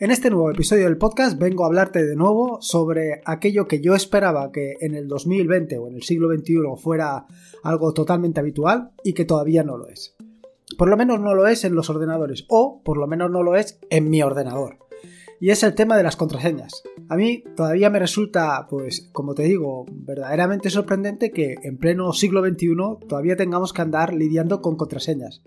En este nuevo episodio del podcast vengo a hablarte de nuevo sobre aquello que yo esperaba que en el 2020 o en el siglo XXI fuera algo totalmente habitual y que todavía no lo es. Por lo menos no lo es en los ordenadores o por lo menos no lo es en mi ordenador. Y es el tema de las contraseñas. A mí todavía me resulta, pues, como te digo, verdaderamente sorprendente que en pleno siglo XXI todavía tengamos que andar lidiando con contraseñas.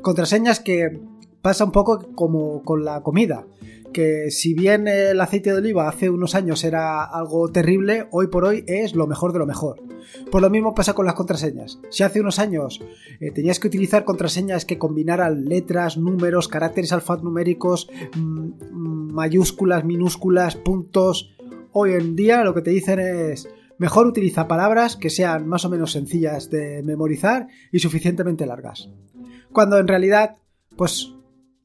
Contraseñas que pasa un poco como con la comida que si bien el aceite de oliva hace unos años era algo terrible, hoy por hoy es lo mejor de lo mejor. Pues lo mismo pasa con las contraseñas. Si hace unos años eh, tenías que utilizar contraseñas que combinaran letras, números, caracteres alfanuméricos, mm, mayúsculas, minúsculas, puntos, hoy en día lo que te dicen es mejor utiliza palabras que sean más o menos sencillas de memorizar y suficientemente largas. Cuando en realidad, pues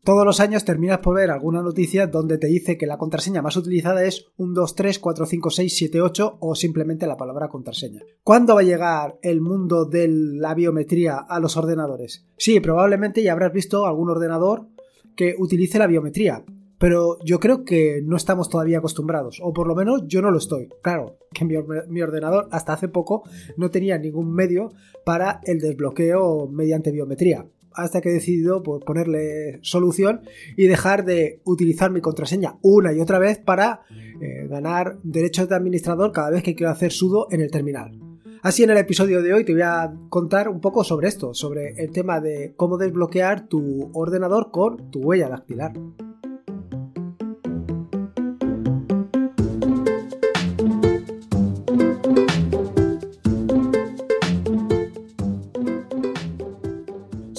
todos los años terminas por ver alguna noticia donde te dice que la contraseña más utilizada es 123456778 o simplemente la palabra contraseña. ¿Cuándo va a llegar el mundo de la biometría a los ordenadores? Sí, probablemente ya habrás visto algún ordenador que utilice la biometría, pero yo creo que no estamos todavía acostumbrados, o por lo menos yo no lo estoy. Claro, que mi, ordenador hasta hace poco no tenía ningún medio para el desbloqueo mediante biometría hasta que he decidido pues, ponerle solución y dejar de utilizar mi contraseña una y otra vez para eh, ganar derechos de administrador cada vez que quiero hacer sudo en el terminal. Así en el episodio de hoy te voy a contar un poco sobre esto, sobre el tema de cómo desbloquear tu ordenador con tu huella dactilar.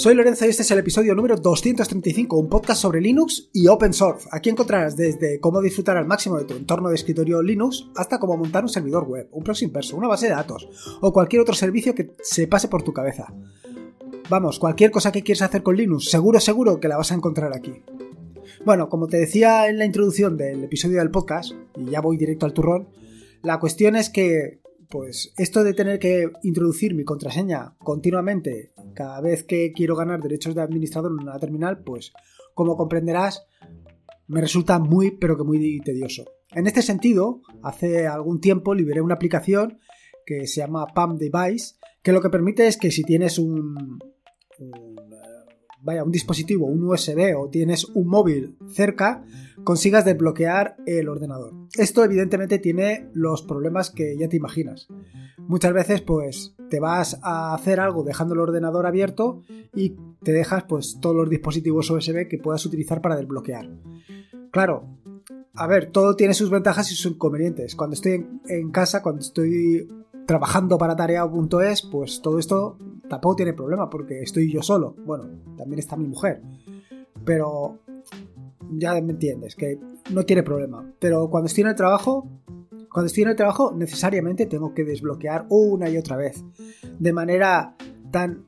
Soy Lorenzo y este es el episodio número 235, un podcast sobre Linux y Open Source. Aquí encontrarás desde cómo disfrutar al máximo de tu entorno de escritorio Linux hasta cómo montar un servidor web, un proxy inverso, una base de datos o cualquier otro servicio que se pase por tu cabeza. Vamos, cualquier cosa que quieras hacer con Linux, seguro, seguro que la vas a encontrar aquí. Bueno, como te decía en la introducción del episodio del podcast, y ya voy directo al turrón, la cuestión es que pues esto de tener que introducir mi contraseña continuamente cada vez que quiero ganar derechos de administrador en una terminal, pues como comprenderás, me resulta muy pero que muy tedioso. En este sentido, hace algún tiempo liberé una aplicación que se llama PAM Device, que lo que permite es que si tienes un, vaya, un dispositivo, un USB o tienes un móvil cerca, consigas desbloquear el ordenador. Esto evidentemente tiene los problemas que ya te imaginas. Muchas veces pues te vas a hacer algo dejando el ordenador abierto y te dejas pues todos los dispositivos USB que puedas utilizar para desbloquear. Claro, a ver, todo tiene sus ventajas y sus inconvenientes. Cuando estoy en, en casa, cuando estoy trabajando para tarea.es, pues todo esto tampoco tiene problema porque estoy yo solo. Bueno, también está mi mujer. Pero ya me entiendes, que no tiene problema. Pero cuando estoy en el trabajo, cuando estoy en el trabajo, necesariamente tengo que desbloquear una y otra vez. De manera tan,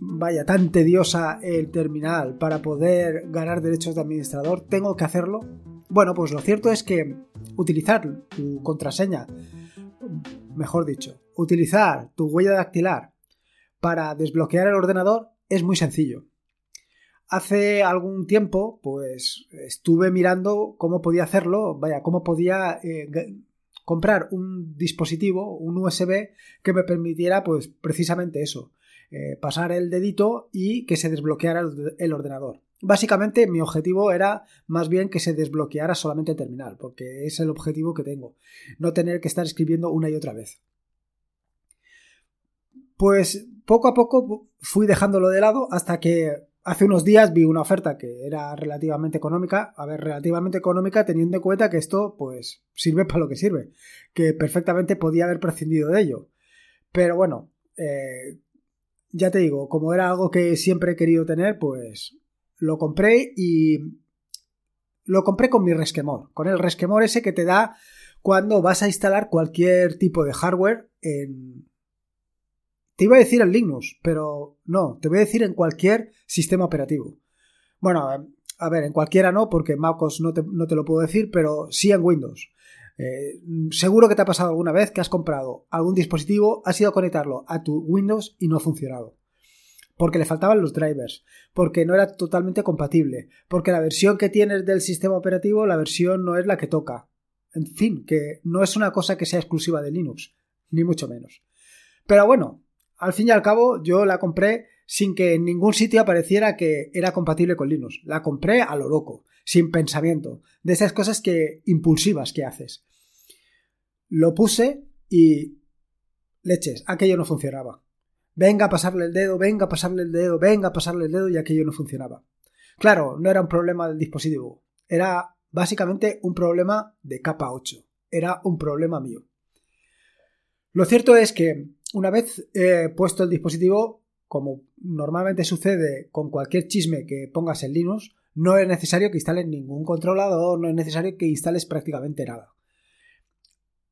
vaya, tan tediosa el terminal para poder ganar derechos de administrador, tengo que hacerlo. Bueno, pues lo cierto es que utilizar tu contraseña mejor dicho, utilizar tu huella dactilar para desbloquear el ordenador es muy sencillo. Hace algún tiempo, pues estuve mirando cómo podía hacerlo, vaya, cómo podía eh, comprar un dispositivo, un USB, que me permitiera, pues precisamente eso, eh, pasar el dedito y que se desbloqueara el ordenador. Básicamente mi objetivo era más bien que se desbloqueara solamente el terminal, porque es el objetivo que tengo, no tener que estar escribiendo una y otra vez. Pues poco a poco fui dejándolo de lado hasta que hace unos días vi una oferta que era relativamente económica, a ver, relativamente económica teniendo en cuenta que esto pues sirve para lo que sirve, que perfectamente podía haber prescindido de ello. Pero bueno, eh, ya te digo, como era algo que siempre he querido tener, pues lo compré y lo compré con mi resquemor, con el resquemor ese que te da cuando vas a instalar cualquier tipo de hardware en... Te iba a decir en Linux, pero no, te voy a decir en cualquier sistema operativo. Bueno, a ver, en cualquiera no, porque MacOS no te, no te lo puedo decir, pero sí en Windows. Eh, seguro que te ha pasado alguna vez que has comprado algún dispositivo, has ido a conectarlo a tu Windows y no ha funcionado. porque le faltaban los drivers, porque no era totalmente compatible, porque la versión que tienes del sistema operativo, la versión no es la que toca. En fin, que no es una cosa que sea exclusiva de Linux, ni mucho menos. Pero bueno, al fin y al cabo yo la compré sin que en ningún sitio apareciera que era compatible con Linux. La compré a lo loco, sin pensamiento, de esas cosas que impulsivas que haces. Lo puse y leches, aquello no funcionaba. Venga a pasarle el dedo, venga a pasarle el dedo, venga a pasarle el dedo y aquello no funcionaba. Claro, no era un problema del dispositivo, era básicamente un problema de capa 8, era un problema mío. Lo cierto es que una vez eh, puesto el dispositivo, como normalmente sucede con cualquier chisme que pongas en Linux, no es necesario que instales ningún controlador, no es necesario que instales prácticamente nada.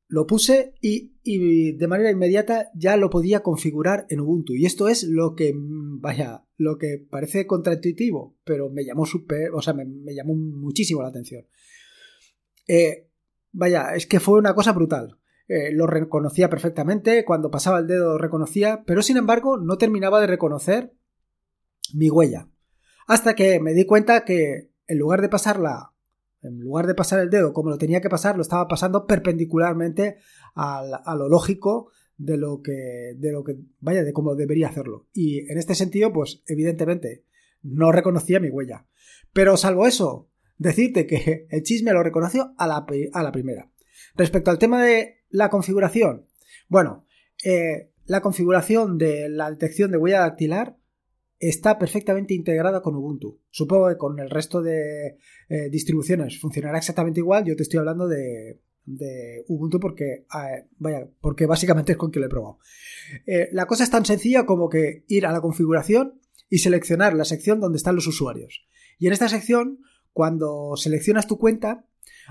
Lo puse y, de manera inmediata ya lo podía configurar en Ubuntu. Y esto es lo que, vaya, lo que parece contraintuitivo, pero me llamó super, o sea, me, llamó muchísimo la atención. Eh, vaya, es que fue una cosa brutal. Eh, lo reconocía perfectamente, cuando pasaba el dedo lo reconocía, pero sin embargo no terminaba de reconocer mi huella. Hasta que me di cuenta que en lugar de pasarla, en lugar de pasar el dedo como lo tenía que pasar, lo estaba pasando perpendicularmente a lo lógico de lo que, de lo que, vaya, de cómo debería hacerlo. Y en este sentido, pues evidentemente no reconocía mi huella. Pero salvo eso, decirte que el chisme lo reconoció a la, a la primera. Respecto al tema de la configuración. Bueno, eh, la configuración de la detección de huella dactilar está perfectamente integrada con Ubuntu. Supongo que con el resto de eh, distribuciones funcionará exactamente igual. Yo te estoy hablando de, Ubuntu porque, vaya, porque básicamente es con quien lo he probado. Eh, la cosa es tan sencilla como que ir a la configuración y seleccionar la sección donde están los usuarios. Y en esta sección, cuando seleccionas tu cuenta,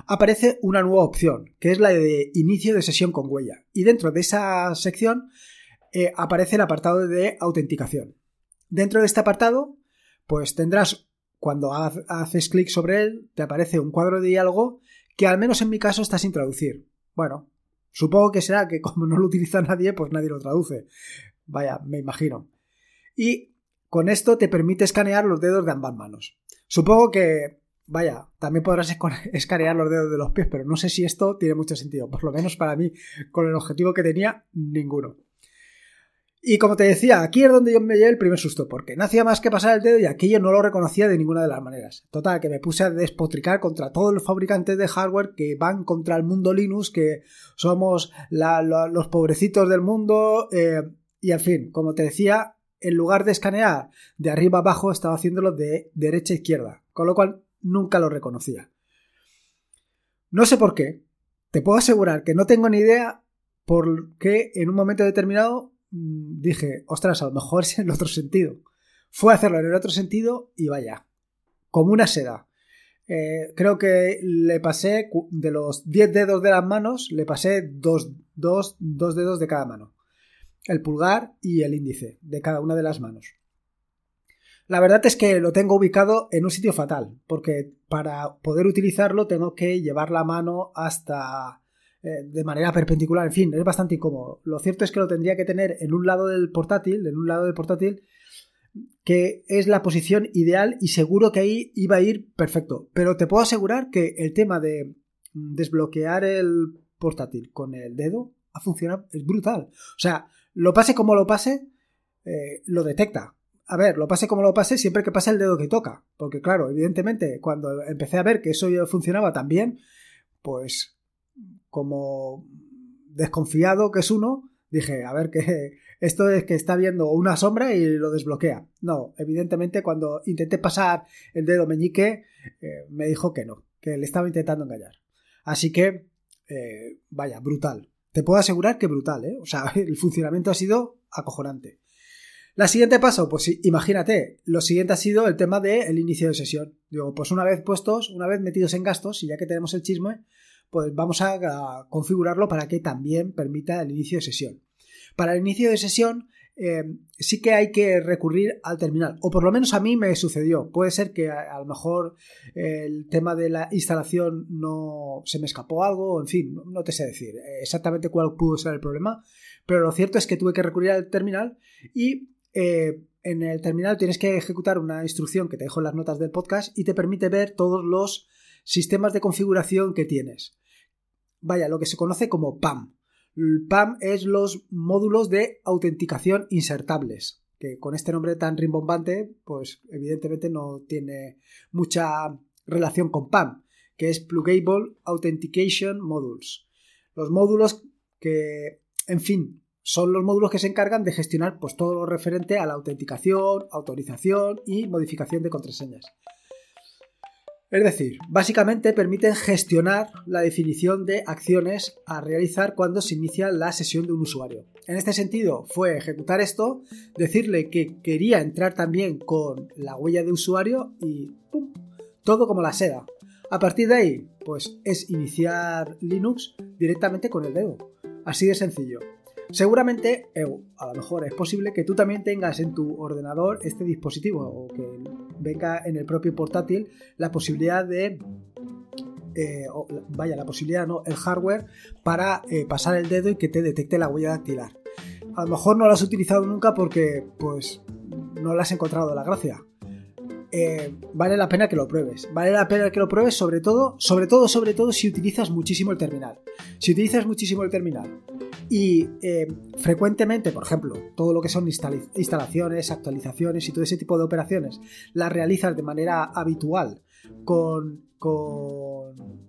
aparece una nueva opción, que es la de inicio de sesión con huella. Y dentro de esa sección eh, aparece el apartado de autenticación. Dentro de este apartado, pues tendrás, cuando haces clic sobre él, te aparece un cuadro de diálogo que al menos en mi caso está sin traducir. Bueno, supongo que será que como no lo utiliza nadie, pues nadie lo traduce. Vaya, me imagino. Y con esto te permite escanear los dedos de ambas manos. Supongo que Vaya, también podrás escanear los dedos de los pies, pero no sé si esto tiene mucho sentido. Por lo menos para mí, con el objetivo que tenía, ninguno. Y como te decía, aquí es donde yo me llevé el primer susto, porque no hacía más que pasar el dedo y aquello no lo reconocía de ninguna de las maneras. Total, que me puse a despotricar contra todos los fabricantes de hardware que van contra el mundo Linux, que somos los pobrecitos del mundo. Eh, y en fin, como te decía, en lugar de escanear de arriba abajo, estaba haciéndolo de derecha a izquierda. Con lo cual nunca lo reconocía. No sé por qué. Te puedo asegurar que no tengo ni idea por qué en un momento determinado mm, dije, ostras, a lo mejor es en el otro sentido. Fue a hacerlo en el otro sentido y vaya, como una seda. Eh, creo que le pasé de los 10 dedos de las manos, le pasé dos, dos, dos dedos de cada mano. El pulgar y el índice de cada una de las manos. La verdad es que lo tengo ubicado en un sitio fatal, porque para poder utilizarlo tengo que llevar la mano hasta eh, de manera perpendicular, en fin, es bastante incómodo. Lo cierto es que lo tendría que tener en un lado del portátil, en un lado del portátil, que es la posición ideal y seguro que ahí iba a ir perfecto. Pero te puedo asegurar que el tema de desbloquear el portátil con el dedo ha funcionado, es brutal. O sea, lo pase como lo pase, eh, lo detecta a ver, lo pase como lo pase, siempre que pase el dedo que toca. Porque claro, evidentemente, cuando empecé a ver que eso funcionaba tan bien, pues como desconfiado que es uno, dije, a ver, que esto es que está viendo una sombra y lo desbloquea. No, evidentemente cuando intenté pasar el dedo meñique, eh, me dijo que no, que le estaba intentando engañar. Así que, eh, vaya, brutal. Te puedo asegurar que brutal, ¿eh? O sea, el funcionamiento ha sido acojonante. La siguiente paso, pues imagínate, lo siguiente ha sido el tema del inicio de sesión. Digo, pues una vez puestos, una vez metidos en gastos, y ya que tenemos el chisme, pues vamos a, configurarlo para que también permita el inicio de sesión. Para el inicio de sesión eh, sí que hay que recurrir al terminal, o por lo menos a mí me sucedió. Puede ser que a, lo mejor el tema de la instalación no se me escapó algo, en fin, no te sé decir exactamente cuál pudo ser el problema, pero lo cierto es que tuve que recurrir al terminal y eh, en el terminal tienes que ejecutar una instrucción que te dejo en las notas del podcast y te permite ver todos los sistemas de configuración que tienes. Vaya, lo que se conoce como PAM. PAM es los módulos de autenticación insertables, que con este nombre tan rimbombante, pues evidentemente no tiene mucha relación con PAM, que es Plugable Authentication Modules. Los módulos que, en fin, son los módulos que se encargan de gestionar pues, todo lo referente a la autenticación, autorización y modificación de contraseñas. Es decir, básicamente permiten gestionar la definición de acciones a realizar cuando se inicia la sesión de un usuario. En este sentido, fue ejecutar esto, decirle que quería entrar también con la huella de usuario y ¡pum! Todo como la seda. A partir de ahí, pues es iniciar Linux directamente con el dedo. Así de sencillo. Seguramente, eh, a lo mejor es posible que tú también tengas en tu ordenador este dispositivo o que venga en el propio portátil la posibilidad de eh, vaya, la posibilidad, no, el hardware para eh, pasar el dedo y que te detecte la huella dactilar. A lo mejor no lo has utilizado nunca porque, pues, no le has encontrado la gracia. vale la pena que lo pruebes. Vale la pena que lo pruebes, sobre todo, sobre todo, sobre todo si utilizas muchísimo el terminal. Si utilizas muchísimo el terminal y eh, frecuentemente, por ejemplo, todo lo que son instalaciones, actualizaciones y todo ese tipo de operaciones, las realizas de manera habitual con,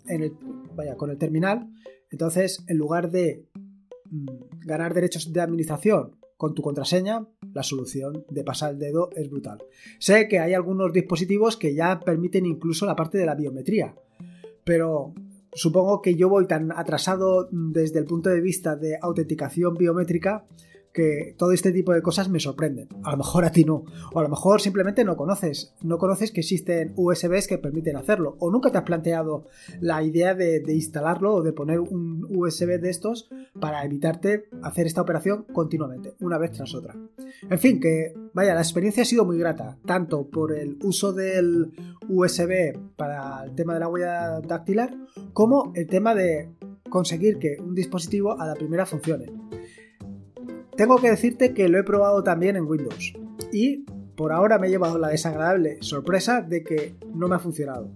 el, vaya, con el terminal. Entonces, en lugar de mm, ganar derechos de administración con tu contraseña, la solución de pasar el dedo es brutal. Sé que hay algunos dispositivos que ya permiten incluso la parte de la biometría, pero Supongo que yo voy tan atrasado desde el punto de vista de autenticación biométrica que todo este tipo de cosas me sorprenden. A lo mejor a ti no. O a lo mejor simplemente no conoces. No conoces que existen USBs que permiten hacerlo. O nunca te has planteado la idea de, instalarlo o de poner un USB de estos para evitarte hacer esta operación continuamente, una vez tras otra. En fin, que vaya, la experiencia ha sido muy grata, tanto por el uso del USB para el tema de la huella dactilar, como el tema de conseguir que un dispositivo a la primera funcione. Tengo que decirte que lo he probado también en Windows y por ahora me he llevado la desagradable sorpresa de que no me ha funcionado.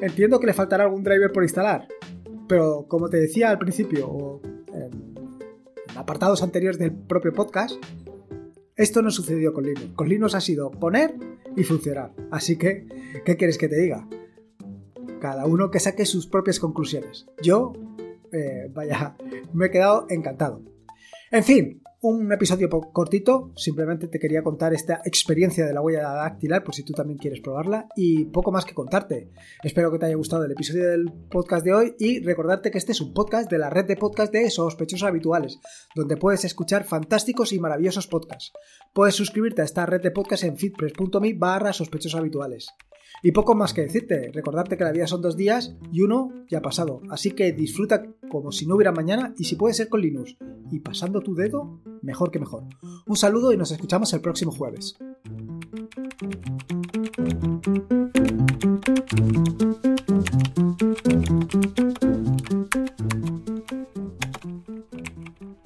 Entiendo que le faltará algún driver por instalar, pero como te decía al principio o en apartados anteriores del propio podcast, esto no sucedió con Linux. Con Linux ha sido poner y funcionar. Así que, ¿qué quieres que te diga? Cada uno que saque sus propias conclusiones. Yo, eh, vaya, me he quedado encantado. En fin, un episodio cortito, simplemente te quería contar esta experiencia de la huella dactilar por si tú también quieres probarla y poco más que contarte. Espero que te haya gustado el episodio del podcast de hoy y recordarte que este es un podcast de la red de podcast de sospechosos habituales, donde puedes escuchar fantásticos y maravillosos podcasts. Puedes suscribirte a esta red de podcast en fitpress.me barra sospechosos habituales. Y poco más que decirte, recordarte que la vida son dos días y uno ya ha pasado, así que disfruta como si no hubiera mañana y si puede ser con Linux y pasando tu dedo, mejor que mejor. Un saludo y nos escuchamos el próximo jueves.